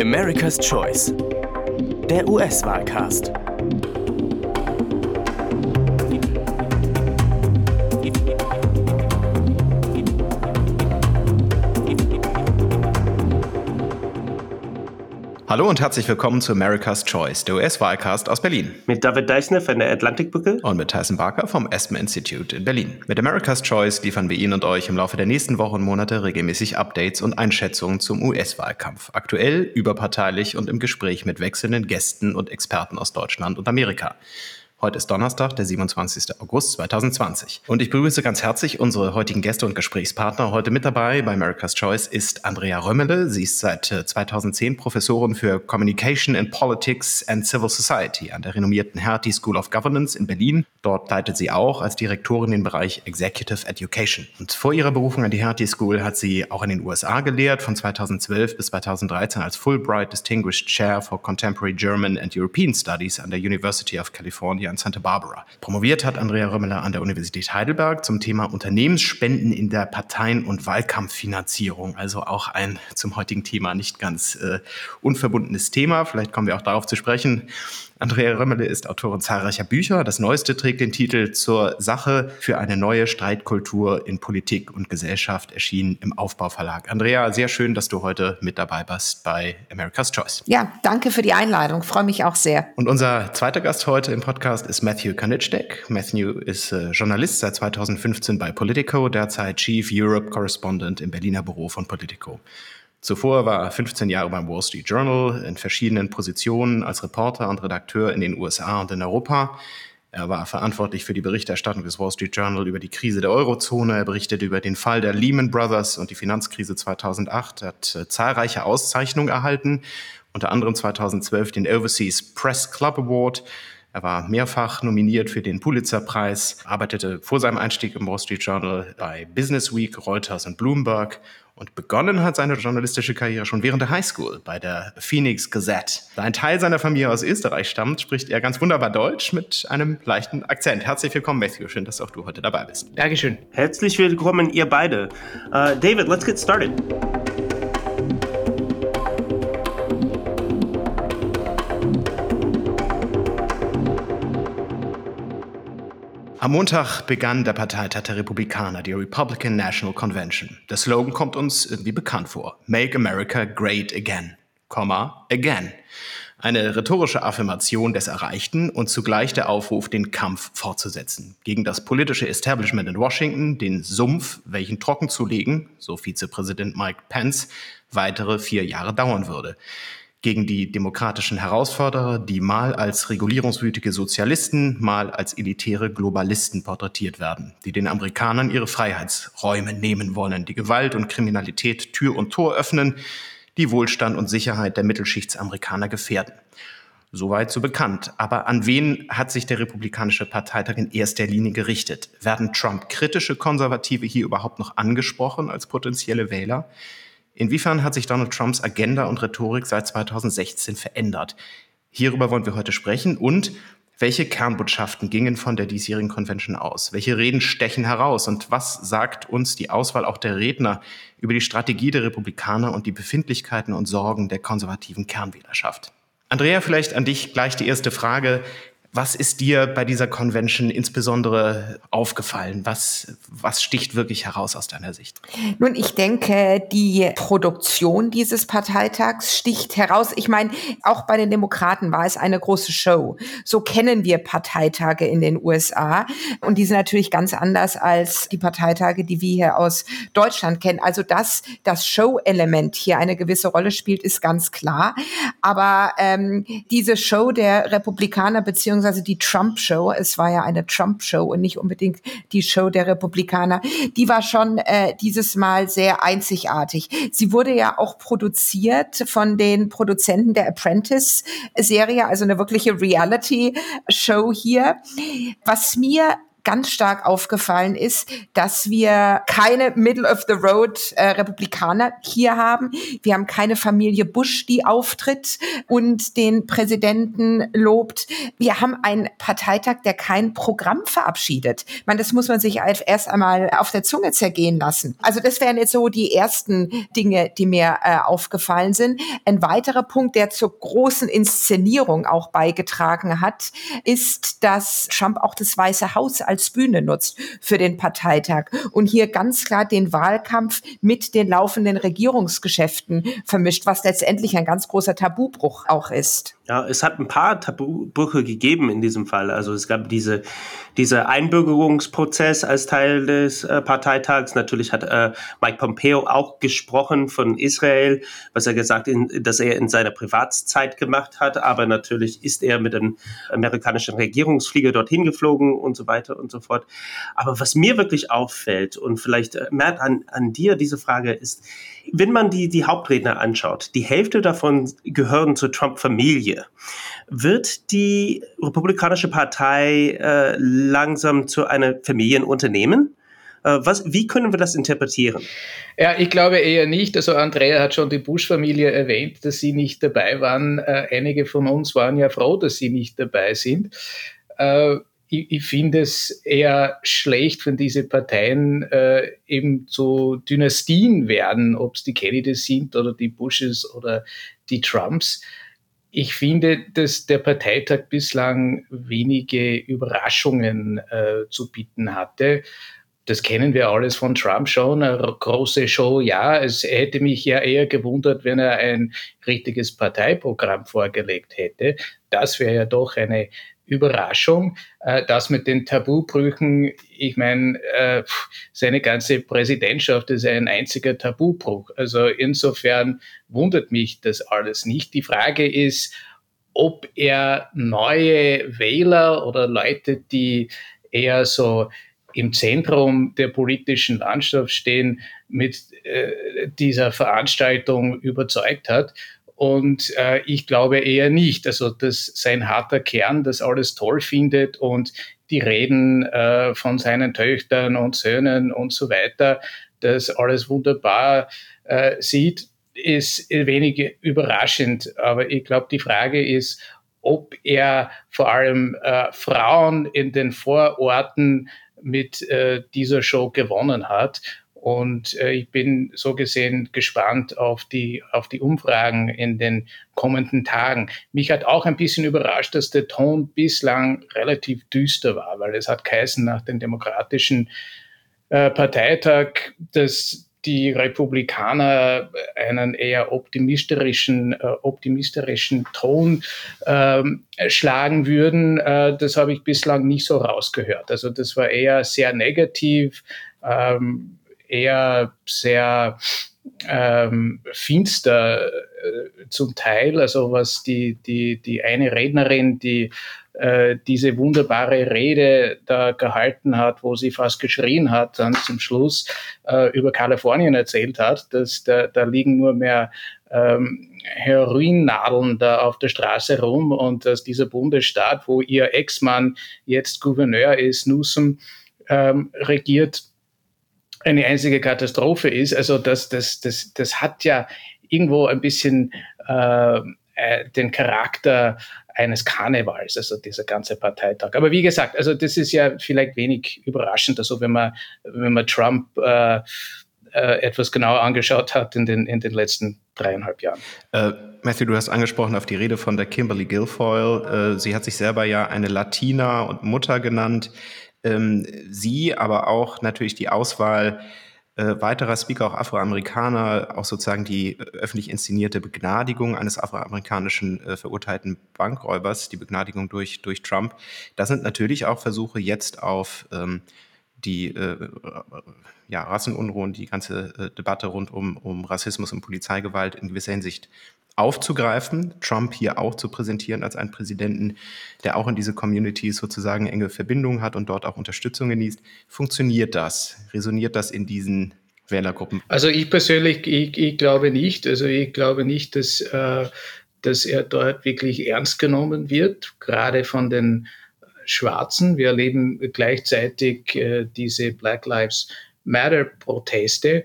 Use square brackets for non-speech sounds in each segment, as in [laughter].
America's Choice. Der US-Wahlcast. Hallo und herzlich willkommen zu America's Choice, der US-Wahlcast aus Berlin. Mit David Deisner von der Atlantikbrücke. Und mit Tyson Barker vom Asthma Institute in Berlin. Mit America's Choice liefern wir Ihnen und euch im Laufe der nächsten Wochen und Monate regelmäßig Updates und Einschätzungen zum US-Wahlkampf. Aktuell, überparteilich und im Gespräch mit wechselnden Gästen und Experten aus Deutschland und Amerika. Heute ist Donnerstag, der 27. August 2020. Und ich begrüße ganz herzlich unsere heutigen Gäste und Gesprächspartner. Heute mit dabei bei America's Choice ist Andrea Römmele. Sie ist seit 2010 äh, Professorin für Communication in Politics and Civil Society an der renommierten Hertie School of Governance in Berlin. Dort leitet sie auch als Direktorin den Bereich Executive Education. Und vor ihrer Berufung an die Hertie School hat sie auch in den USA gelehrt, von 2012 bis 2013 als Fulbright Distinguished Chair for Contemporary German and European Studies an der University of California in Santa Barbara. Promoviert hat Andrea Römmeler an der Universität Heidelberg zum Thema Unternehmensspenden in der Parteien- und Wahlkampffinanzierung. Also auch ein zum heutigen Thema nicht ganz äh, unverbundenes Thema. Vielleicht kommen wir auch darauf zu sprechen. Andrea Römmele ist Autorin zahlreicher Bücher. Das neueste trägt den Titel Zur Sache für eine neue Streitkultur in Politik und Gesellschaft, erschienen im Aufbauverlag. Andrea, sehr schön, dass du heute mit dabei bist bei America's Choice. Ja, danke für die Einladung. Freue mich auch sehr. Und unser zweiter Gast heute im Podcast ist Matthew Kanitschek. Matthew ist äh, Journalist seit 2015 bei Politico, derzeit Chief Europe Correspondent im Berliner Büro von Politico. Zuvor war er 15 Jahre beim Wall Street Journal in verschiedenen Positionen als Reporter und Redakteur in den USA und in Europa. Er war verantwortlich für die Berichterstattung des Wall Street Journal über die Krise der Eurozone. Er berichtete über den Fall der Lehman Brothers und die Finanzkrise 2008. Er hat äh, zahlreiche Auszeichnungen erhalten, unter anderem 2012 den Overseas Press Club Award. Er war mehrfach nominiert für den Pulitzer-Preis, arbeitete vor seinem Einstieg im Wall Street Journal bei Business Week, Reuters und Bloomberg und begonnen hat seine journalistische Karriere schon während der Highschool bei der Phoenix Gazette. Da ein Teil seiner Familie aus Österreich stammt, spricht er ganz wunderbar Deutsch mit einem leichten Akzent. Herzlich willkommen, Matthew. Schön, dass auch du heute dabei bist. Dankeschön. Herzlich willkommen, ihr beide. Uh, David, let's get started. Am Montag begann der Parteitag der Republikaner, die Republican National Convention. Der Slogan kommt uns irgendwie bekannt vor. Make America Great Again, again. Eine rhetorische Affirmation des Erreichten und zugleich der Aufruf, den Kampf fortzusetzen. Gegen das politische Establishment in Washington, den Sumpf, welchen trocken zu legen, so Vizepräsident Mike Pence, weitere vier Jahre dauern würde gegen die demokratischen Herausforderer, die mal als regulierungswütige Sozialisten, mal als elitäre Globalisten porträtiert werden, die den Amerikanern ihre Freiheitsräume nehmen wollen, die Gewalt und Kriminalität Tür und Tor öffnen, die Wohlstand und Sicherheit der Mittelschichtsamerikaner gefährden. Soweit so bekannt. Aber an wen hat sich der Republikanische Parteitag in erster Linie gerichtet? Werden Trump-kritische Konservative hier überhaupt noch angesprochen als potenzielle Wähler? Inwiefern hat sich Donald Trumps Agenda und Rhetorik seit 2016 verändert? Hierüber wollen wir heute sprechen und welche Kernbotschaften gingen von der diesjährigen Convention aus? Welche Reden stechen heraus? Und was sagt uns die Auswahl auch der Redner über die Strategie der Republikaner und die Befindlichkeiten und Sorgen der konservativen Kernwählerschaft? Andrea, vielleicht an dich gleich die erste Frage. Was ist dir bei dieser Convention insbesondere aufgefallen? Was, was sticht wirklich heraus aus deiner Sicht? Nun, ich denke, die Produktion dieses Parteitags sticht heraus. Ich meine, auch bei den Demokraten war es eine große Show. So kennen wir Parteitage in den USA. Und die sind natürlich ganz anders als die Parteitage, die wir hier aus Deutschland kennen. Also, dass das Show-Element hier eine gewisse Rolle spielt, ist ganz klar. Aber ähm, diese Show der Republikaner beziehungsweise beziehungsweise die Trump-Show, es war ja eine Trump-Show und nicht unbedingt die Show der Republikaner, die war schon äh, dieses Mal sehr einzigartig. Sie wurde ja auch produziert von den Produzenten der Apprentice-Serie, also eine wirkliche Reality-Show hier. Was mir ganz stark aufgefallen ist, dass wir keine Middle-of-the-Road äh, Republikaner hier haben. Wir haben keine Familie Bush, die auftritt und den Präsidenten lobt. Wir haben einen Parteitag, der kein Programm verabschiedet. Man, das muss man sich erst einmal auf der Zunge zergehen lassen. Also das wären jetzt so die ersten Dinge, die mir äh, aufgefallen sind. Ein weiterer Punkt, der zur großen Inszenierung auch beigetragen hat, ist, dass Trump auch das Weiße Haus als Bühne nutzt für den Parteitag und hier ganz klar den Wahlkampf mit den laufenden Regierungsgeschäften vermischt, was letztendlich ein ganz großer Tabubruch auch ist. Ja, es hat ein paar Tabubrüche gegeben in diesem Fall. Also es gab diese, diese Einbürgerungsprozess als Teil des äh, Parteitags. Natürlich hat äh, Mike Pompeo auch gesprochen von Israel, was er gesagt, in, dass er in seiner Privatszeit gemacht hat. Aber natürlich ist er mit einem amerikanischen Regierungsflieger dorthin geflogen und so weiter und so fort. Aber was mir wirklich auffällt und vielleicht, äh, Matt, an, an dir diese Frage ist, wenn man die, die Hauptredner anschaut, die Hälfte davon gehören zur Trump-Familie. Wird die Republikanische Partei äh, langsam zu einem Familienunternehmen? Äh, was, wie können wir das interpretieren? Ja, ich glaube eher nicht. Also Andrea hat schon die Bush-Familie erwähnt, dass sie nicht dabei waren. Äh, einige von uns waren ja froh, dass sie nicht dabei sind. Äh, ich, ich finde es eher schlecht, wenn diese Parteien äh, eben zu Dynastien werden, ob es die Kennedys sind oder die Bushes oder die Trumps. Ich finde, dass der Parteitag bislang wenige Überraschungen äh, zu bieten hatte. Das kennen wir alles von Trump schon. Eine große Show, ja. Es hätte mich ja eher gewundert, wenn er ein richtiges Parteiprogramm vorgelegt hätte. Das wäre ja doch eine Überraschung. Äh, das mit den Tabubrüchen, ich meine, äh, seine ganze Präsidentschaft ist ein einziger Tabubruch. Also insofern wundert mich das alles nicht. Die Frage ist, ob er neue Wähler oder Leute, die eher so im Zentrum der politischen Landschaft stehen, mit äh, dieser Veranstaltung überzeugt hat. Und äh, ich glaube eher nicht. Also, dass sein harter Kern das alles toll findet und die Reden äh, von seinen Töchtern und Söhnen und so weiter, das alles wunderbar äh, sieht, ist wenig überraschend. Aber ich glaube, die Frage ist, ob er vor allem äh, Frauen in den Vororten mit äh, dieser Show gewonnen hat und äh, ich bin so gesehen gespannt auf die, auf die Umfragen in den kommenden Tagen. Mich hat auch ein bisschen überrascht, dass der Ton bislang relativ düster war, weil es hat geheißen nach dem demokratischen äh, Parteitag, dass die Republikaner einen eher optimisterischen, äh, optimisterischen Ton ähm, schlagen würden. Äh, das habe ich bislang nicht so rausgehört. Also das war eher sehr negativ. Ähm, eher sehr ähm, finster äh, zum Teil. Also was die, die, die eine Rednerin, die äh, diese wunderbare Rede da gehalten hat, wo sie fast geschrien hat, dann zum Schluss äh, über Kalifornien erzählt hat, dass da, da liegen nur mehr ähm, Heroinnadeln da auf der Straße rum und dass dieser Bundesstaat, wo ihr Ex-Mann jetzt Gouverneur ist, Newsom, ähm, regiert, eine einzige Katastrophe ist. Also das, das, das, das hat ja irgendwo ein bisschen äh, äh, den Charakter eines Karnevals, also dieser ganze Parteitag. Aber wie gesagt, also das ist ja vielleicht wenig überraschend, also wenn man, wenn man Trump äh, äh, etwas genauer angeschaut hat in den, in den letzten dreieinhalb Jahren. Äh, Matthew, du hast angesprochen auf die Rede von der Kimberly Guilfoyle. Äh, sie hat sich selber ja eine Latina und Mutter genannt ähm, sie, aber auch natürlich die Auswahl äh, weiterer Speaker, auch Afroamerikaner, auch sozusagen die äh, öffentlich inszenierte Begnadigung eines afroamerikanischen äh, verurteilten Bankräubers, die Begnadigung durch, durch Trump. Das sind natürlich auch Versuche jetzt auf ähm, die äh, ja, Rassenunruhen, die ganze äh, Debatte rund um, um Rassismus und Polizeigewalt in gewisser Hinsicht aufzugreifen, Trump hier auch zu präsentieren als einen Präsidenten, der auch in diese Communities sozusagen enge Verbindungen hat und dort auch Unterstützung genießt. Funktioniert das? Resoniert das in diesen Wählergruppen? Also ich persönlich, ich, ich glaube nicht. Also ich glaube nicht, dass, äh, dass er dort wirklich ernst genommen wird, gerade von den Schwarzen. Wir erleben gleichzeitig äh, diese Black Lives Matter-Proteste.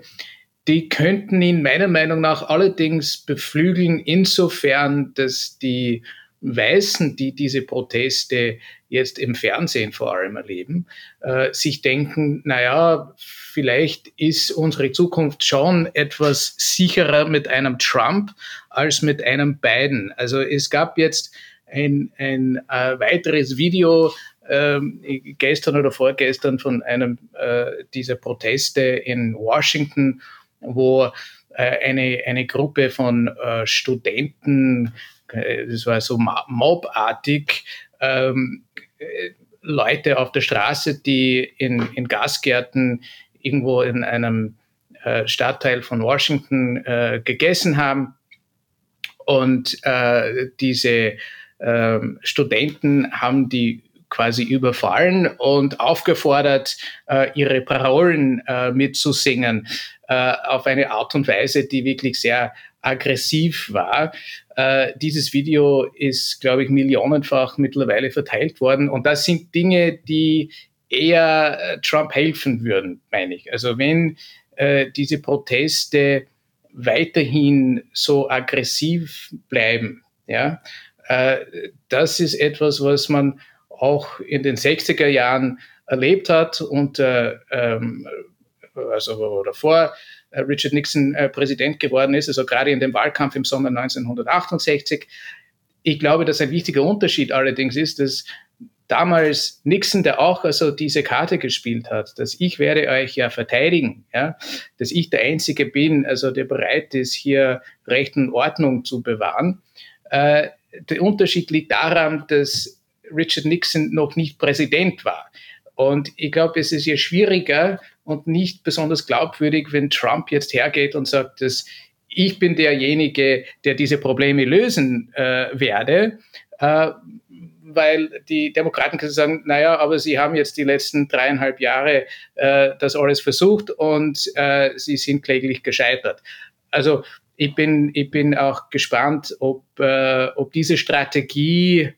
Die könnten ihn meiner Meinung nach allerdings beflügeln, insofern, dass die Weißen, die diese Proteste jetzt im Fernsehen vor allem erleben, äh, sich denken, naja, vielleicht ist unsere Zukunft schon etwas sicherer mit einem Trump als mit einem Biden. Also es gab jetzt ein, ein äh, weiteres Video ähm, gestern oder vorgestern von einem äh, dieser Proteste in Washington, wo äh, eine, eine Gruppe von äh, Studenten, äh, das war so mobartig, ähm, äh, Leute auf der Straße, die in, in Gasgärten irgendwo in einem äh, Stadtteil von Washington äh, gegessen haben. Und äh, diese äh, Studenten haben die quasi überfallen und aufgefordert, äh, ihre Parolen äh, mitzusingen auf eine Art und Weise, die wirklich sehr aggressiv war. Äh, dieses Video ist, glaube ich, millionenfach mittlerweile verteilt worden. Und das sind Dinge, die eher äh, Trump helfen würden, meine ich. Also wenn äh, diese Proteste weiterhin so aggressiv bleiben, ja, äh, das ist etwas, was man auch in den 60er Jahren erlebt hat und äh, ähm, also davor äh, Richard Nixon äh, Präsident geworden ist, also gerade in dem Wahlkampf im Sommer 1968. Ich glaube, dass ein wichtiger Unterschied allerdings ist, dass damals Nixon, der auch also diese Karte gespielt hat, dass ich werde euch ja verteidigen, ja, dass ich der Einzige bin, also der bereit ist, hier Recht und Ordnung zu bewahren. Äh, der Unterschied liegt daran, dass Richard Nixon noch nicht Präsident war. Und ich glaube, es ist ja schwieriger und nicht besonders glaubwürdig, wenn Trump jetzt hergeht und sagt, dass ich bin derjenige, der diese Probleme lösen äh, werde, äh, weil die Demokraten können sagen, naja, aber sie haben jetzt die letzten dreieinhalb Jahre äh, das alles versucht und äh, sie sind kläglich gescheitert. Also ich bin, ich bin auch gespannt, ob, äh, ob diese Strategie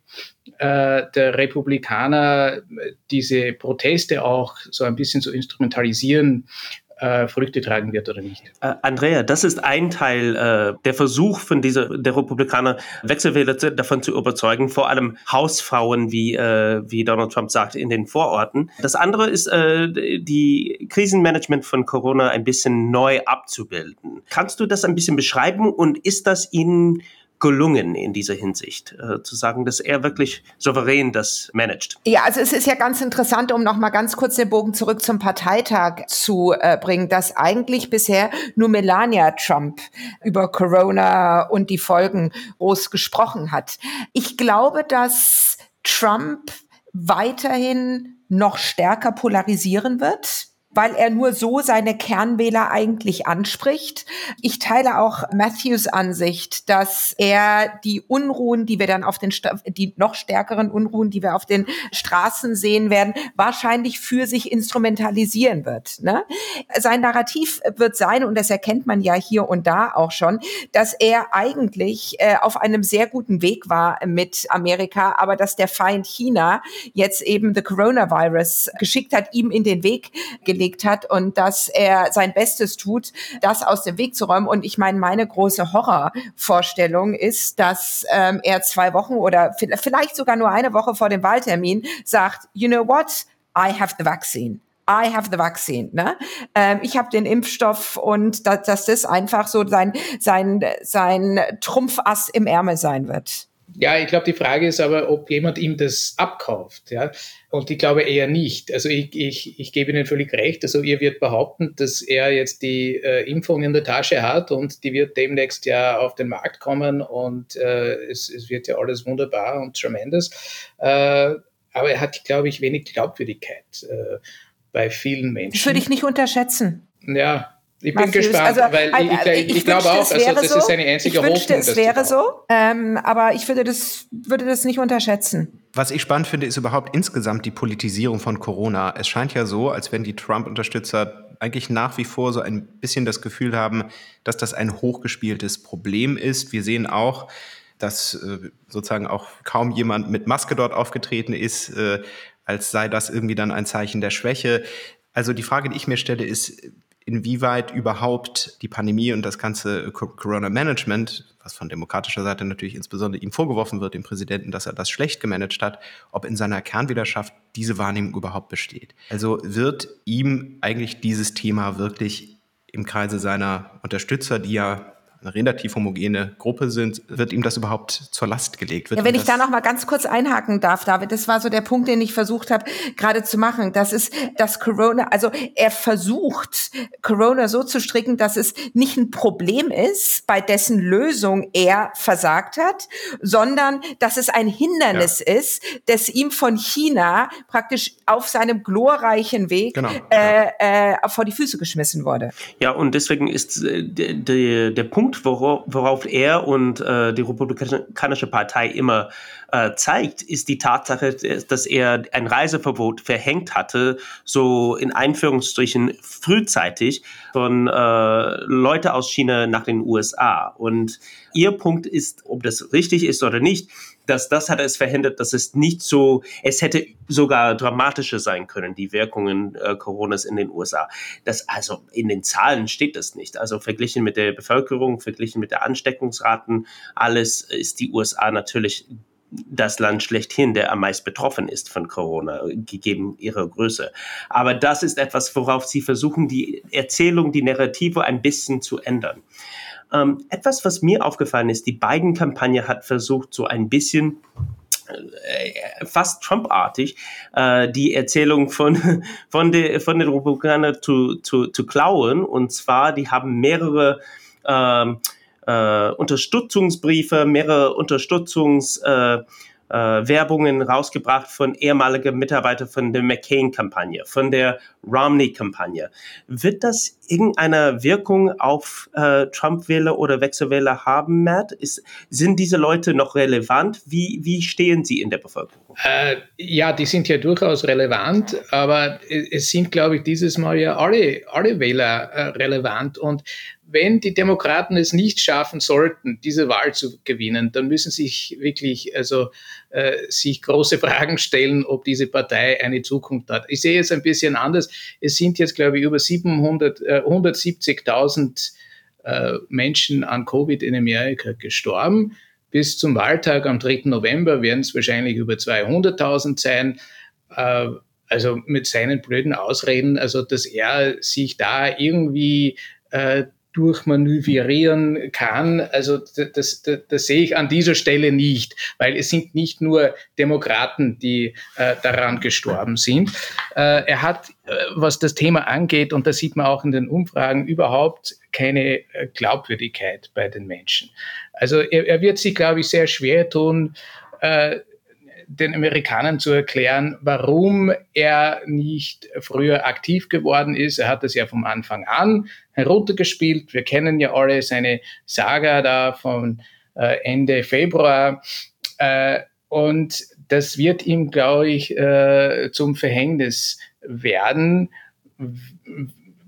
äh, der Republikaner diese Proteste auch so ein bisschen zu instrumentalisieren, äh, Früchte tragen wird oder nicht. Äh, Andrea, das ist ein Teil äh, der Versuch von dieser der Republikaner Wechselwähler davon zu überzeugen, vor allem Hausfrauen, wie äh, wie Donald Trump sagt, in den Vororten. Das andere ist äh, die Krisenmanagement von Corona ein bisschen neu abzubilden. Kannst du das ein bisschen beschreiben und ist das Ihnen gelungen in dieser Hinsicht, äh, zu sagen, dass er wirklich souverän das managt. Ja, also es ist ja ganz interessant, um noch mal ganz kurz den Bogen zurück zum Parteitag zu äh, bringen, dass eigentlich bisher nur Melania Trump über Corona und die Folgen groß gesprochen hat. Ich glaube, dass Trump weiterhin noch stärker polarisieren wird weil er nur so seine Kernwähler eigentlich anspricht. Ich teile auch Matthews Ansicht, dass er die Unruhen, die wir dann auf den, die noch stärkeren Unruhen, die wir auf den Straßen sehen werden, wahrscheinlich für sich instrumentalisieren wird. Ne? Sein Narrativ wird sein, und das erkennt man ja hier und da auch schon, dass er eigentlich äh, auf einem sehr guten Weg war mit Amerika, aber dass der Feind China jetzt eben the Coronavirus geschickt hat, ihm in den Weg gelegt hingelegt hat und dass er sein Bestes tut, das aus dem Weg zu räumen. Und ich meine, meine große Horrorvorstellung ist, dass ähm, er zwei Wochen oder vielleicht sogar nur eine Woche vor dem Wahltermin sagt, you know what, I have the vaccine. I have the vaccine. Ne? Ähm, ich habe den Impfstoff und dass, dass das einfach so sein, sein, sein Trumpfass im Ärmel sein wird. Ja, ich glaube, die Frage ist aber, ob jemand ihm das abkauft. Ja? Und ich glaube eher nicht. Also ich, ich, ich gebe Ihnen völlig recht. Also ihr wird behaupten, dass er jetzt die äh, Impfung in der Tasche hat und die wird demnächst ja auf den Markt kommen und äh, es, es wird ja alles wunderbar und tremendous. Äh, aber er hat, glaube ich, wenig Glaubwürdigkeit äh, bei vielen Menschen. Das würde ich nicht unterschätzen. Ja, ich bin Matthews. gespannt, also, weil ich, ich, ich, ich glaube auch, also das so. ist seine einzige ich wünschte, Es wäre so, ähm, aber ich würde das, würde das nicht unterschätzen. Was ich spannend finde, ist überhaupt insgesamt die Politisierung von Corona. Es scheint ja so, als wenn die Trump-Unterstützer eigentlich nach wie vor so ein bisschen das Gefühl haben, dass das ein hochgespieltes Problem ist. Wir sehen auch, dass äh, sozusagen auch kaum jemand mit Maske dort aufgetreten ist, äh, als sei das irgendwie dann ein Zeichen der Schwäche. Also die Frage, die ich mir stelle, ist, inwieweit überhaupt die Pandemie und das ganze Corona-Management, was von demokratischer Seite natürlich insbesondere ihm vorgeworfen wird, dem Präsidenten, dass er das schlecht gemanagt hat, ob in seiner Kernwiderschaft diese Wahrnehmung überhaupt besteht. Also wird ihm eigentlich dieses Thema wirklich im Kreise seiner Unterstützer, die ja eine relativ homogene Gruppe sind, wird ihm das überhaupt zur Last gelegt? Wird ja, wenn ich da noch mal ganz kurz einhaken darf, David, das war so der Punkt, den ich versucht habe gerade zu machen. Das ist, dass Corona, also er versucht Corona so zu stricken, dass es nicht ein Problem ist, bei dessen Lösung er versagt hat, sondern dass es ein Hindernis ja. ist, das ihm von China praktisch auf seinem glorreichen Weg genau. äh, äh, vor die Füße geschmissen wurde. Ja, und deswegen ist äh, der, der Punkt Punkt, worauf er und äh, die Republikanische Partei immer äh, zeigt, ist die Tatsache, dass er ein Reiseverbot verhängt hatte, so in Einführungsstrichen frühzeitig von äh, Leute aus China nach den USA. Und ihr Punkt ist, ob das richtig ist oder nicht, dass das hat es verhindert, dass es nicht so, es hätte sogar dramatischer sein können, die Wirkungen äh, Coronas in den USA. Das, also in den Zahlen steht das nicht. Also verglichen mit der Bevölkerung, verglichen mit der Ansteckungsraten, alles ist die USA natürlich das Land schlechthin, der am meisten betroffen ist von Corona, gegeben ihre Größe. Aber das ist etwas, worauf sie versuchen, die Erzählung, die Narrative ein bisschen zu ändern. Ähm, etwas, was mir aufgefallen ist, die beiden Kampagne hat versucht, so ein bisschen äh, fast Trump-artig äh, die Erzählung von, [laughs] von, de, von den Republikanern zu, zu, zu klauen. Und zwar, die haben mehrere ähm, äh, Unterstützungsbriefe, mehrere Unterstützungs... Äh, äh, Werbungen rausgebracht von ehemaligen Mitarbeitern von der McCain-Kampagne, von der Romney-Kampagne. Wird das irgendeine Wirkung auf äh, Trump-Wähler oder Wechselwähler haben, Matt? Ist, sind diese Leute noch relevant? Wie, wie stehen sie in der Bevölkerung? Äh, ja, die sind ja durchaus relevant, aber es sind, glaube ich, dieses Mal ja alle, alle Wähler äh, relevant. Und wenn die Demokraten es nicht schaffen sollten, diese Wahl zu gewinnen, dann müssen sich wirklich also äh, sich große Fragen stellen, ob diese Partei eine Zukunft hat. Ich sehe es ein bisschen anders. Es sind jetzt, glaube ich, über 700, äh, 170.000 äh, Menschen an Covid in Amerika gestorben. Bis zum Wahltag am 3. November werden es wahrscheinlich über 200.000 sein. Äh, also mit seinen blöden Ausreden, also dass er sich da irgendwie äh, durchmanövrieren kann. Also das, das, das, sehe ich an dieser Stelle nicht, weil es sind nicht nur Demokraten, die äh, daran gestorben sind. Äh, er hat, äh, was das Thema angeht, und das sieht man auch in den Umfragen, überhaupt keine äh, Glaubwürdigkeit bei den Menschen. Also er, er wird sich, glaube ich, sehr schwer tun, äh, den Amerikanern zu erklären, warum er nicht früher aktiv geworden ist. Er hat das ja vom Anfang an heruntergespielt. Wir kennen ja alle seine Saga da von äh, Ende Februar. Äh, und das wird ihm, glaube ich, äh, zum Verhängnis werden,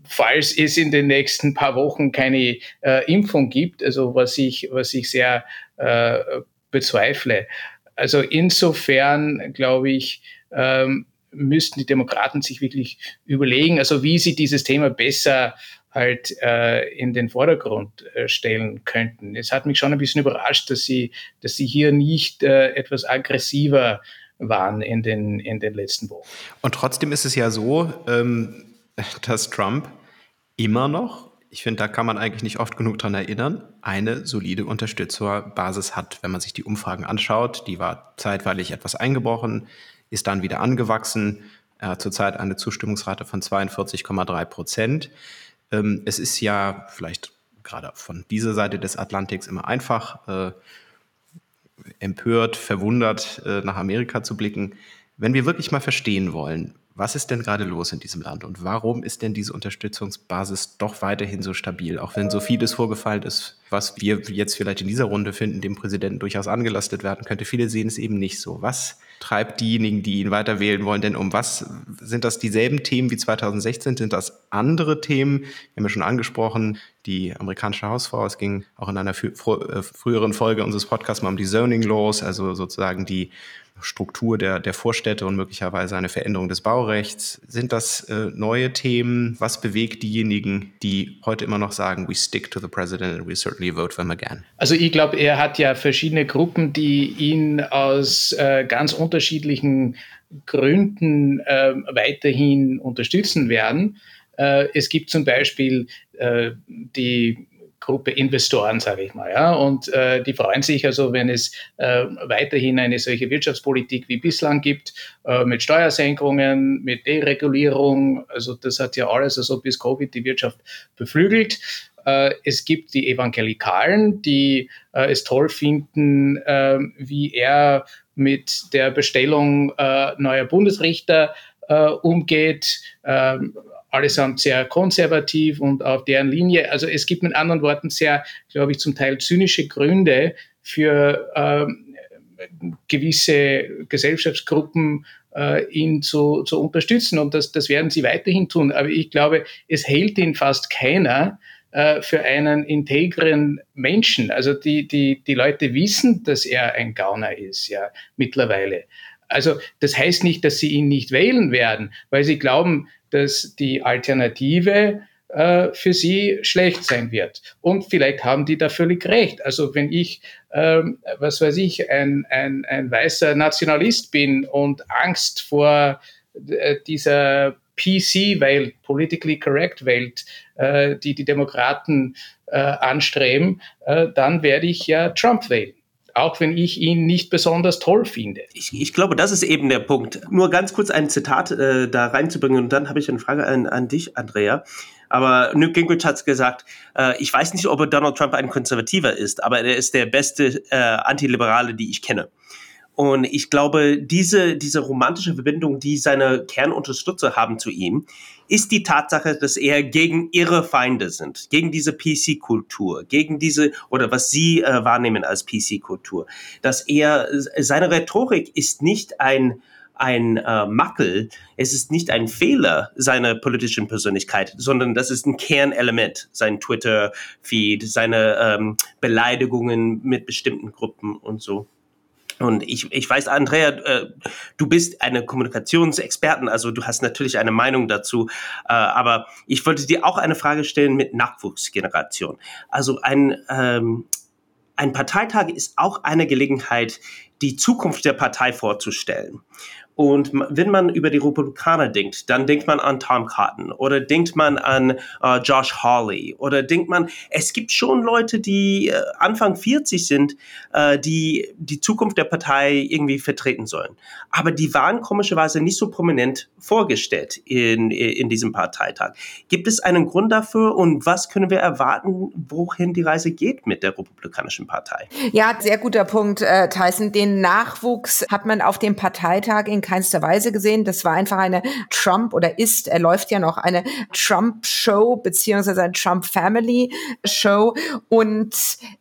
falls es in den nächsten paar Wochen keine äh, Impfung gibt, also was ich, was ich sehr äh, bezweifle. Also insofern, glaube ich, ähm, müssten die Demokraten sich wirklich überlegen, also wie sie dieses Thema besser halt äh, in den Vordergrund äh, stellen könnten. Es hat mich schon ein bisschen überrascht, dass sie, dass sie hier nicht äh, etwas aggressiver waren in den, in den letzten Wochen. Und trotzdem ist es ja so, ähm, [laughs] dass Trump immer noch ich finde, da kann man eigentlich nicht oft genug dran erinnern, eine solide Unterstützerbasis hat. Wenn man sich die Umfragen anschaut, die war zeitweilig etwas eingebrochen, ist dann wieder angewachsen. Hat zurzeit eine Zustimmungsrate von 42,3 Prozent. Ähm, es ist ja vielleicht gerade von dieser Seite des Atlantiks immer einfach, äh, empört, verwundert äh, nach Amerika zu blicken. Wenn wir wirklich mal verstehen wollen, was ist denn gerade los in diesem Land und warum ist denn diese Unterstützungsbasis doch weiterhin so stabil, auch wenn so vieles vorgefallen ist, was wir jetzt vielleicht in dieser Runde finden, dem Präsidenten durchaus angelastet werden könnte. Viele sehen es eben nicht so. Was treibt diejenigen, die ihn weiter wählen wollen, denn um was sind das dieselben Themen wie 2016? Sind das andere Themen? Wir haben ja schon angesprochen, die amerikanische Hausfrau. Es ging auch in einer äh, früheren Folge unseres Podcasts mal um die Zoning Laws, also sozusagen die Struktur der, der Vorstädte und möglicherweise eine Veränderung des Baurechts. Sind das äh, neue Themen? Was bewegt diejenigen, die heute immer noch sagen, we stick to the president and we certainly vote for him again? Also ich glaube, er hat ja verschiedene Gruppen, die ihn aus äh, ganz unterschiedlichen Gründen äh, weiterhin unterstützen werden. Äh, es gibt zum Beispiel äh, die Gruppe Investoren, sage ich mal. Ja? Und äh, die freuen sich also, wenn es äh, weiterhin eine solche Wirtschaftspolitik wie bislang gibt, äh, mit Steuersenkungen, mit Deregulierung. Also das hat ja alles, also bis Covid die Wirtschaft beflügelt. Äh, es gibt die Evangelikalen, die äh, es toll finden, äh, wie er mit der Bestellung neuer Bundesrichter umgeht. Allesamt sehr konservativ und auf deren Linie. Also es gibt mit anderen Worten sehr, glaube ich, zum Teil zynische Gründe für ähm, gewisse Gesellschaftsgruppen äh, ihn zu, zu unterstützen. Und das, das werden sie weiterhin tun. Aber ich glaube, es hält ihn fast keiner äh, für einen integren Menschen. Also die, die, die Leute wissen, dass er ein Gauner ist, ja, mittlerweile. Also das heißt nicht, dass sie ihn nicht wählen werden, weil sie glauben, dass die Alternative äh, für sie schlecht sein wird. Und vielleicht haben die da völlig recht. Also wenn ich, ähm, was weiß ich, ein, ein, ein weißer Nationalist bin und Angst vor äh, dieser PC-Welt, politically correct Welt, äh, die die Demokraten äh, anstreben, äh, dann werde ich ja Trump wählen auch wenn ich ihn nicht besonders toll finde. Ich, ich glaube, das ist eben der Punkt. Nur ganz kurz ein Zitat äh, da reinzubringen und dann habe ich eine Frage an, an dich, Andrea. Aber Newt Gingrich hat gesagt, äh, ich weiß nicht, ob Donald Trump ein Konservativer ist, aber er ist der beste äh, Antiliberale, die ich kenne. Und ich glaube, diese, diese romantische Verbindung, die seine Kernunterstützer haben zu ihm, ist die Tatsache, dass er gegen ihre Feinde sind, gegen diese PC-Kultur, gegen diese, oder was sie äh, wahrnehmen als PC-Kultur. Dass er, seine Rhetorik ist nicht ein, ein äh, Mackel, es ist nicht ein Fehler seiner politischen Persönlichkeit, sondern das ist ein Kernelement, sein Twitter-Feed, seine ähm, Beleidigungen mit bestimmten Gruppen und so. Und ich, ich weiß, Andrea, äh, du bist eine Kommunikationsexpertin, also du hast natürlich eine Meinung dazu. Äh, aber ich wollte dir auch eine Frage stellen mit Nachwuchsgeneration. Also ein, ähm, ein Parteitag ist auch eine Gelegenheit, die Zukunft der Partei vorzustellen. Und wenn man über die Republikaner denkt, dann denkt man an Tom Cotton oder denkt man an äh, Josh Hawley oder denkt man, es gibt schon Leute, die äh, Anfang 40 sind, äh, die die Zukunft der Partei irgendwie vertreten sollen. Aber die waren komischerweise nicht so prominent vorgestellt in, in diesem Parteitag. Gibt es einen Grund dafür und was können wir erwarten, wohin die Reise geht mit der Republikanischen Partei? Ja, sehr guter Punkt, äh, Tyson. Den Nachwuchs hat man auf dem Parteitag in keinster Weise gesehen. Das war einfach eine Trump oder ist, er läuft ja noch eine Trump-Show beziehungsweise eine Trump-Family-Show und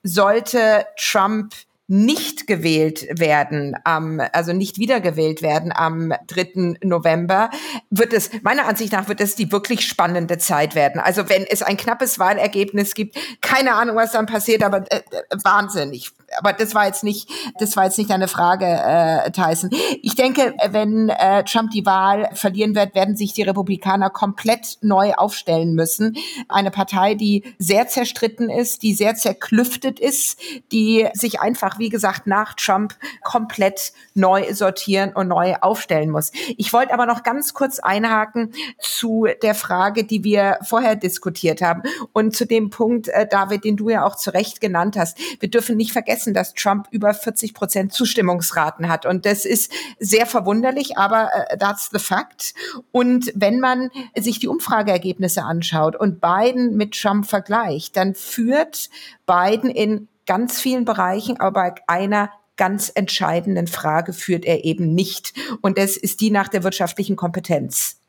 sollte Trump nicht gewählt werden, am, also nicht wiedergewählt werden am 3. November, wird es, meiner Ansicht nach, wird es die wirklich spannende Zeit werden. Also wenn es ein knappes Wahlergebnis gibt, keine Ahnung, was dann passiert, aber äh, äh wahnsinnig aber das war jetzt nicht, das war jetzt nicht eine Frage, äh, Tyson. Ich denke, wenn äh, Trump die Wahl verlieren wird, werden sich die Republikaner komplett neu aufstellen müssen. Eine Partei, die sehr zerstritten ist, die sehr zerklüftet ist, die sich einfach, wie gesagt, nach Trump komplett neu sortieren und neu aufstellen muss. Ich wollte aber noch ganz kurz einhaken zu der Frage, die wir vorher diskutiert haben und zu dem Punkt, äh, David, den du ja auch zu Recht genannt hast. Wir dürfen nicht vergessen, dass Trump über 40 Prozent Zustimmungsraten hat. Und das ist sehr verwunderlich, aber äh, that's the fact. Und wenn man sich die Umfrageergebnisse anschaut und Biden mit Trump vergleicht, dann führt Biden in ganz vielen Bereichen, aber bei einer ganz entscheidenden Frage führt er eben nicht. Und das ist die nach der wirtschaftlichen Kompetenz.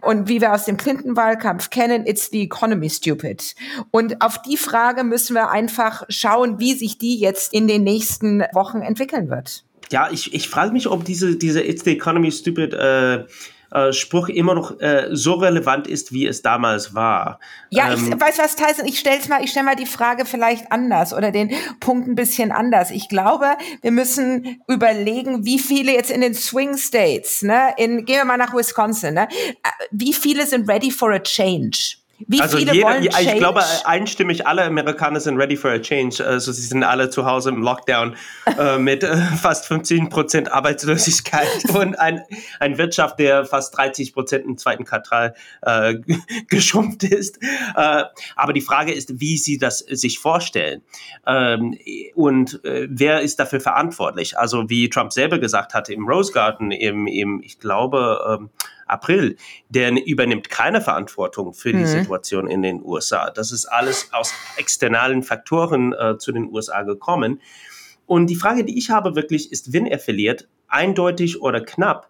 Und wie wir aus dem Clinton-Wahlkampf kennen, it's the economy stupid. Und auf die Frage müssen wir einfach schauen, wie sich die jetzt in den nächsten Wochen entwickeln wird. Ja, ich, ich frage mich, ob diese, diese It's the economy stupid äh, äh, Spruch immer noch äh, so relevant ist, wie es damals war. Ja, ähm, ich weiß was, Tyson, ich stell's mal, ich stelle mal die Frage vielleicht anders oder den Punkt ein bisschen anders. Ich glaube, wir müssen überlegen, wie viele jetzt in den Swing States, ne, in, gehen wir mal nach Wisconsin, ne, äh, wie viele sind ready for a change? Wie also viele jeder, wollen Ich glaube, einstimmig alle Amerikaner sind ready for a change. Also sie sind alle zu Hause im Lockdown äh, [laughs] mit äh, fast 15 Prozent Arbeitslosigkeit [laughs] und ein, ein Wirtschaft, der fast 30 Prozent im zweiten Quartal äh, [laughs] geschrumpft ist. Äh, aber die Frage ist, wie sie das sich vorstellen ähm, und äh, wer ist dafür verantwortlich. Also wie Trump selber gesagt hatte im Rose Garden, im, im ich glaube, ähm, April, der übernimmt keine Verantwortung für die mhm. Situation in den USA. Das ist alles aus externalen Faktoren äh, zu den USA gekommen. Und die Frage, die ich habe wirklich, ist, wenn er verliert, eindeutig oder knapp,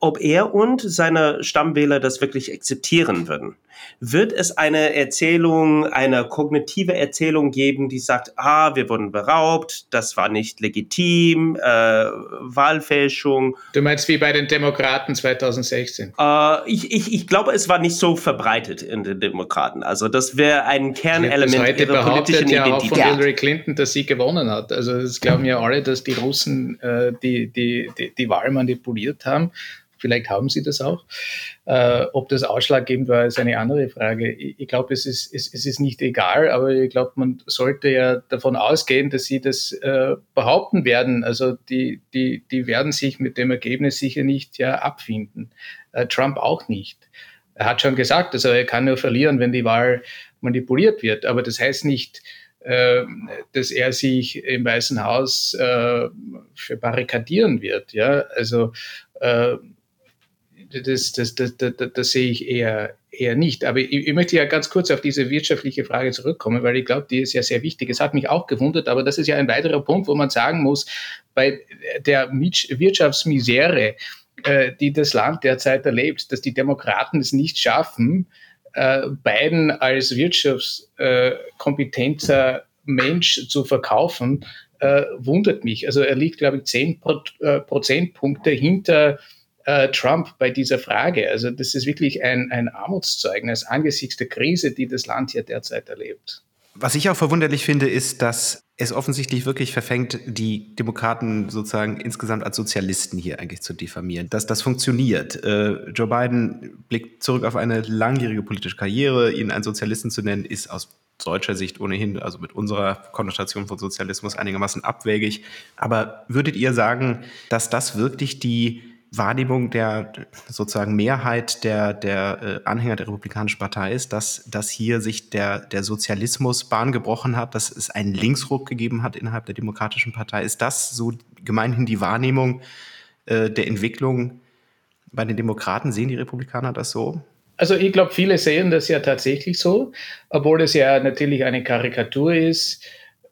ob er und seine Stammwähler das wirklich akzeptieren würden. Wird es eine Erzählung, eine kognitive Erzählung geben, die sagt, ah, wir wurden beraubt, das war nicht legitim, äh, Wahlfälschung? Du meinst wie bei den Demokraten 2016? Äh, ich, ich, ich glaube, es war nicht so verbreitet in den Demokraten. Also das wäre ein Kernelement ihrer politischen ja Identität. auch von Hillary Clinton, dass sie gewonnen hat. Also es glauben ja alle, dass die Russen äh, die, die, die, die Wahl manipuliert haben. Vielleicht haben sie das auch. Äh, ob das ausschlaggebend war, ist eine andere Frage. Ich, ich glaube, es ist, es, es ist nicht egal, aber ich glaube, man sollte ja davon ausgehen, dass sie das äh, behaupten werden. Also die, die, die werden sich mit dem Ergebnis sicher nicht ja abfinden. Äh, Trump auch nicht. Er hat schon gesagt, also er kann nur verlieren, wenn die Wahl manipuliert wird. Aber das heißt nicht, äh, dass er sich im Weißen Haus äh, für barrikadieren wird. Ja, also äh, das, das, das, das, das sehe ich eher, eher nicht. Aber ich, ich möchte ja ganz kurz auf diese wirtschaftliche Frage zurückkommen, weil ich glaube, die ist ja sehr wichtig. Es hat mich auch gewundert, aber das ist ja ein weiterer Punkt, wo man sagen muss, bei der Wirtschaftsmisere, äh, die das Land derzeit erlebt, dass die Demokraten es nicht schaffen, äh, Biden als wirtschaftskompetenter Mensch zu verkaufen, äh, wundert mich. Also er liegt, glaube ich, zehn Prozentpunkte hinter äh, Trump bei dieser Frage. Also das ist wirklich ein, ein Armutszeugnis angesichts der Krise, die das Land hier derzeit erlebt. Was ich auch verwunderlich finde, ist, dass es offensichtlich wirklich verfängt, die Demokraten sozusagen insgesamt als Sozialisten hier eigentlich zu diffamieren. Dass das funktioniert. Äh, Joe Biden blickt zurück auf eine langjährige politische Karriere. Ihn einen Sozialisten zu nennen, ist aus deutscher Sicht ohnehin, also mit unserer Konnotation von Sozialismus einigermaßen abwägig. Aber würdet ihr sagen, dass das wirklich die Wahrnehmung der sozusagen Mehrheit der, der äh, Anhänger der Republikanischen Partei ist, dass, dass hier sich der, der Sozialismus Bahn gebrochen hat, dass es einen Linksruck gegeben hat innerhalb der Demokratischen Partei. Ist das so gemeinhin die Wahrnehmung äh, der Entwicklung bei den Demokraten? Sehen die Republikaner das so? Also ich glaube, viele sehen das ja tatsächlich so, obwohl es ja natürlich eine Karikatur ist.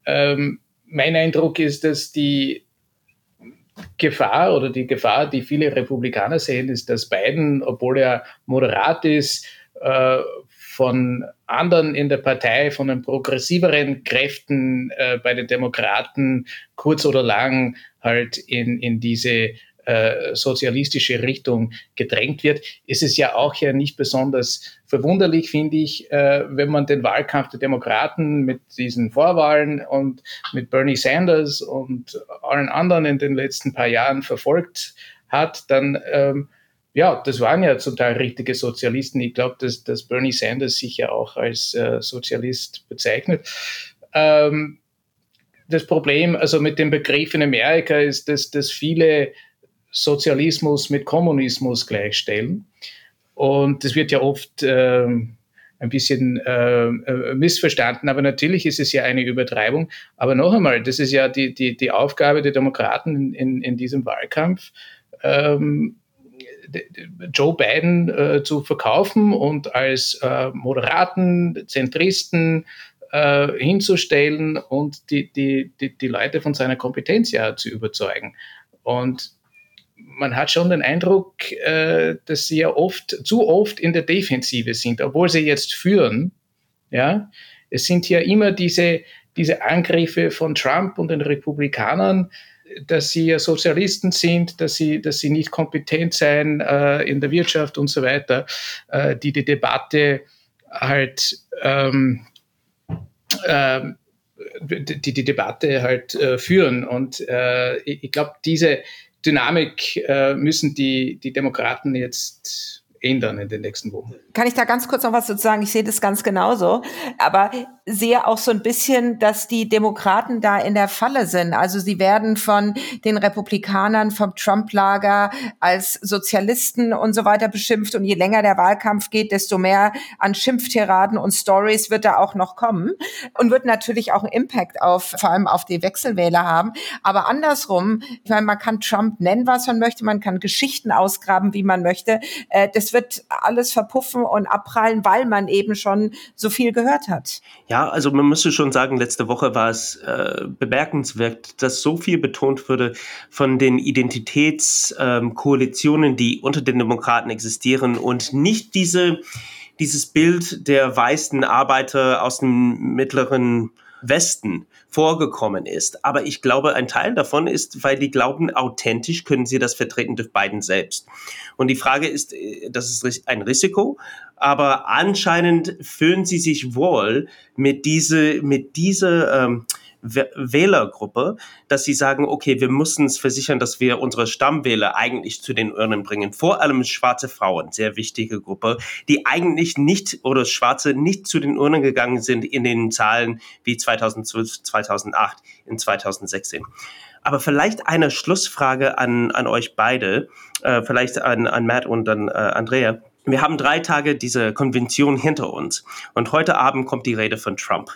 Ähm, mein Eindruck ist, dass die Gefahr oder die Gefahr, die viele Republikaner sehen, ist, dass Biden, obwohl er moderat ist, äh, von anderen in der Partei, von den progressiveren Kräften äh, bei den Demokraten kurz oder lang halt in, in diese äh, sozialistische Richtung gedrängt wird, ist es ja auch ja nicht besonders verwunderlich, finde ich, äh, wenn man den Wahlkampf der Demokraten mit diesen Vorwahlen und mit Bernie Sanders und allen anderen in den letzten paar Jahren verfolgt hat, dann ähm, ja, das waren ja zum Teil richtige Sozialisten. Ich glaube, dass, dass Bernie Sanders sich ja auch als äh, Sozialist bezeichnet. Ähm, das Problem also mit dem Begriff in Amerika ist, dass, dass viele Sozialismus mit Kommunismus gleichstellen. Und das wird ja oft äh, ein bisschen äh, äh, missverstanden, aber natürlich ist es ja eine Übertreibung. Aber noch einmal, das ist ja die, die, die Aufgabe der Demokraten in, in diesem Wahlkampf, ähm, Joe Biden äh, zu verkaufen und als äh, moderaten Zentristen äh, hinzustellen und die, die, die, die Leute von seiner Kompetenz ja zu überzeugen. Und man hat schon den Eindruck, äh, dass sie ja oft, zu oft in der Defensive sind, obwohl sie jetzt führen. Ja, es sind ja immer diese, diese Angriffe von Trump und den Republikanern, dass sie ja Sozialisten sind, dass sie, dass sie nicht kompetent seien äh, in der Wirtschaft und so weiter, äh, die die Debatte halt ähm, äh, die, die Debatte halt äh, führen. Und äh, ich, ich glaube, diese Dynamik äh, müssen die, die Demokraten jetzt ändern in den nächsten Wochen. Kann ich da ganz kurz noch was dazu sagen? Ich sehe das ganz genauso. Aber sehe auch so ein bisschen, dass die Demokraten da in der Falle sind. Also sie werden von den Republikanern, vom Trump-Lager als Sozialisten und so weiter beschimpft. Und je länger der Wahlkampf geht, desto mehr an Schimpftiraden und Stories wird da auch noch kommen und wird natürlich auch einen Impact auf, vor allem auf die Wechselwähler haben. Aber andersrum, ich meine, man kann Trump nennen, was man möchte, man kann Geschichten ausgraben, wie man möchte. Äh, das wird alles verpuffen und abprallen, weil man eben schon so viel gehört hat. Ja, ja, also man müsste schon sagen, letzte Woche war es äh, bemerkenswert, dass so viel betont wurde von den Identitätskoalitionen, ähm, die unter den Demokraten existieren und nicht diese, dieses Bild der weißen Arbeiter aus dem mittleren Westen vorgekommen ist. Aber ich glaube, ein Teil davon ist, weil die glauben, authentisch können sie das vertreten durch Biden selbst. Und die Frage ist, äh, das ist ein Risiko, aber anscheinend fühlen sie sich wohl mit diese, mit dieser, ähm, Wählergruppe, dass sie sagen, okay, wir müssen uns versichern, dass wir unsere Stammwähler eigentlich zu den Urnen bringen. Vor allem schwarze Frauen, sehr wichtige Gruppe, die eigentlich nicht oder Schwarze nicht zu den Urnen gegangen sind in den Zahlen wie 2012, 2008, in 2016. Aber vielleicht eine Schlussfrage an, an euch beide, äh, vielleicht an, an Matt und an äh, Andrea. Wir haben drei Tage diese Konvention hinter uns und heute Abend kommt die Rede von Trump.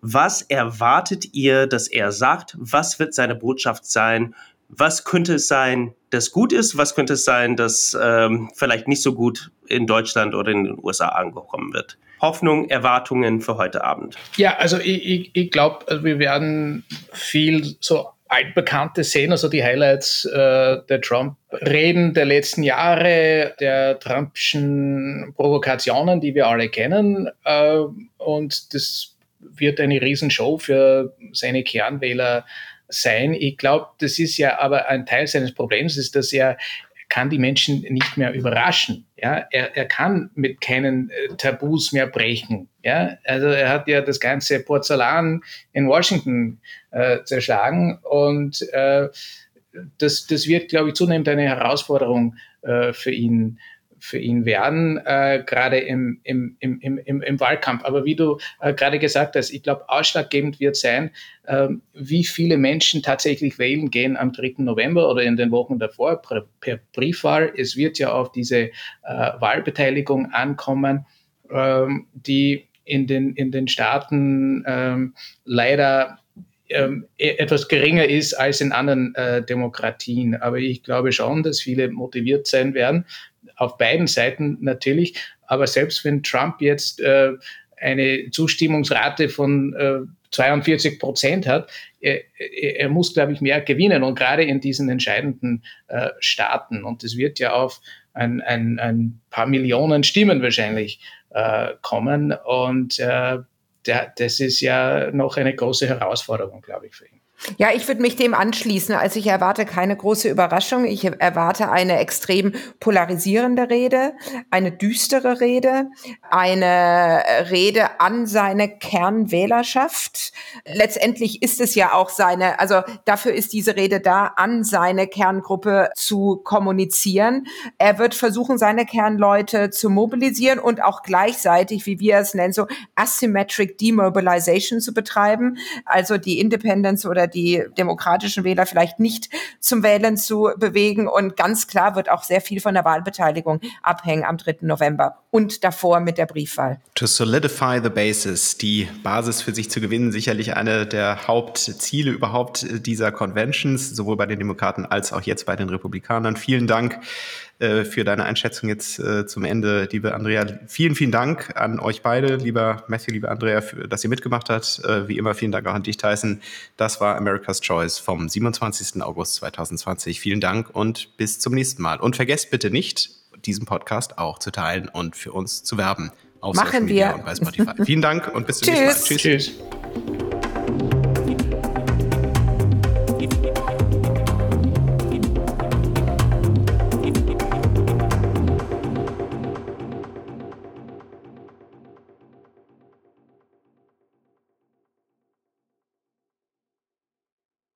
Was erwartet ihr, dass er sagt? Was wird seine Botschaft sein? Was könnte es sein, das gut ist? Was könnte es sein, das ähm, vielleicht nicht so gut in Deutschland oder in den USA angekommen wird? Hoffnung, Erwartungen für heute Abend? Ja, also ich, ich, ich glaube, also wir werden viel so altbekannte sehen, also die Highlights äh, der Trump-Reden der letzten Jahre, der Trumpschen Provokationen, die wir alle kennen. Äh, und das wird eine Riesenshow für seine Kernwähler sein. Ich glaube, das ist ja aber ein Teil seines Problems, ist, dass er kann die Menschen nicht mehr überraschen. Ja, er, er kann mit keinen äh, Tabus mehr brechen. Ja, also er hat ja das ganze Porzellan in Washington äh, zerschlagen und äh, das, das wird, glaube ich, zunehmend eine Herausforderung äh, für ihn für ihn werden, äh, gerade im, im, im, im, im Wahlkampf. Aber wie du äh, gerade gesagt hast, ich glaube, ausschlaggebend wird sein, äh, wie viele Menschen tatsächlich wählen gehen am 3. November oder in den Wochen davor per, per Briefwahl. Es wird ja auf diese äh, Wahlbeteiligung ankommen, ähm, die in den, in den Staaten ähm, leider ähm, e-, etwas geringer ist als in anderen äh, Demokratien. Aber ich glaube schon, dass viele motiviert sein werden, auf beiden Seiten natürlich. Aber selbst wenn Trump jetzt äh, eine Zustimmungsrate von äh, 42 Prozent hat, er, er, muss, glaube ich, mehr gewinnen und gerade in diesen entscheidenden äh, Staaten. Und es wird ja auf ein, ein, ein paar Millionen Stimmen wahrscheinlich äh, kommen. Und äh, der, das ist ja noch eine große Herausforderung, glaube ich, für ihn. Ja, ich würde mich dem anschließen. Also ich erwarte keine große Überraschung. Ich erwarte eine extrem polarisierende Rede, eine düstere Rede, eine Rede an seine Kernwählerschaft. Letztendlich ist es ja auch seine, also dafür ist diese Rede da, an seine Kerngruppe zu kommunizieren. Er wird versuchen, seine Kernleute zu mobilisieren und auch gleichzeitig, wie wir es nennen, so asymmetric demobilization zu betreiben. Also die Independence oder die demokratischen Wähler vielleicht nicht zum Wählen zu bewegen. Und ganz klar wird auch sehr viel von der Wahlbeteiligung abhängen am 3. November und davor mit der Briefwahl. To solidify the basis, die Basis für sich zu gewinnen, sicherlich eine der Hauptziele überhaupt dieser Conventions, sowohl bei den Demokraten als auch jetzt bei den Republikanern. Vielen Dank äh, für deine Einschätzung jetzt äh, zum Ende, liebe Andrea. Vielen, vielen Dank an euch beide, lieber Matthew, liebe Andrea, für, dass ihr mitgemacht habt. Äh, wie immer, vielen Dank auch an dich, Tyson. Das war America's Choice vom 27. August 2020. Vielen Dank und bis zum nächsten Mal. Und vergesst bitte nicht, diesen Podcast auch zu teilen und für uns zu werben. Auf Machen wir. und bei Spotify. Vielen Dank und bis zum [laughs] nächsten Mal. Tschüss. Tschüss.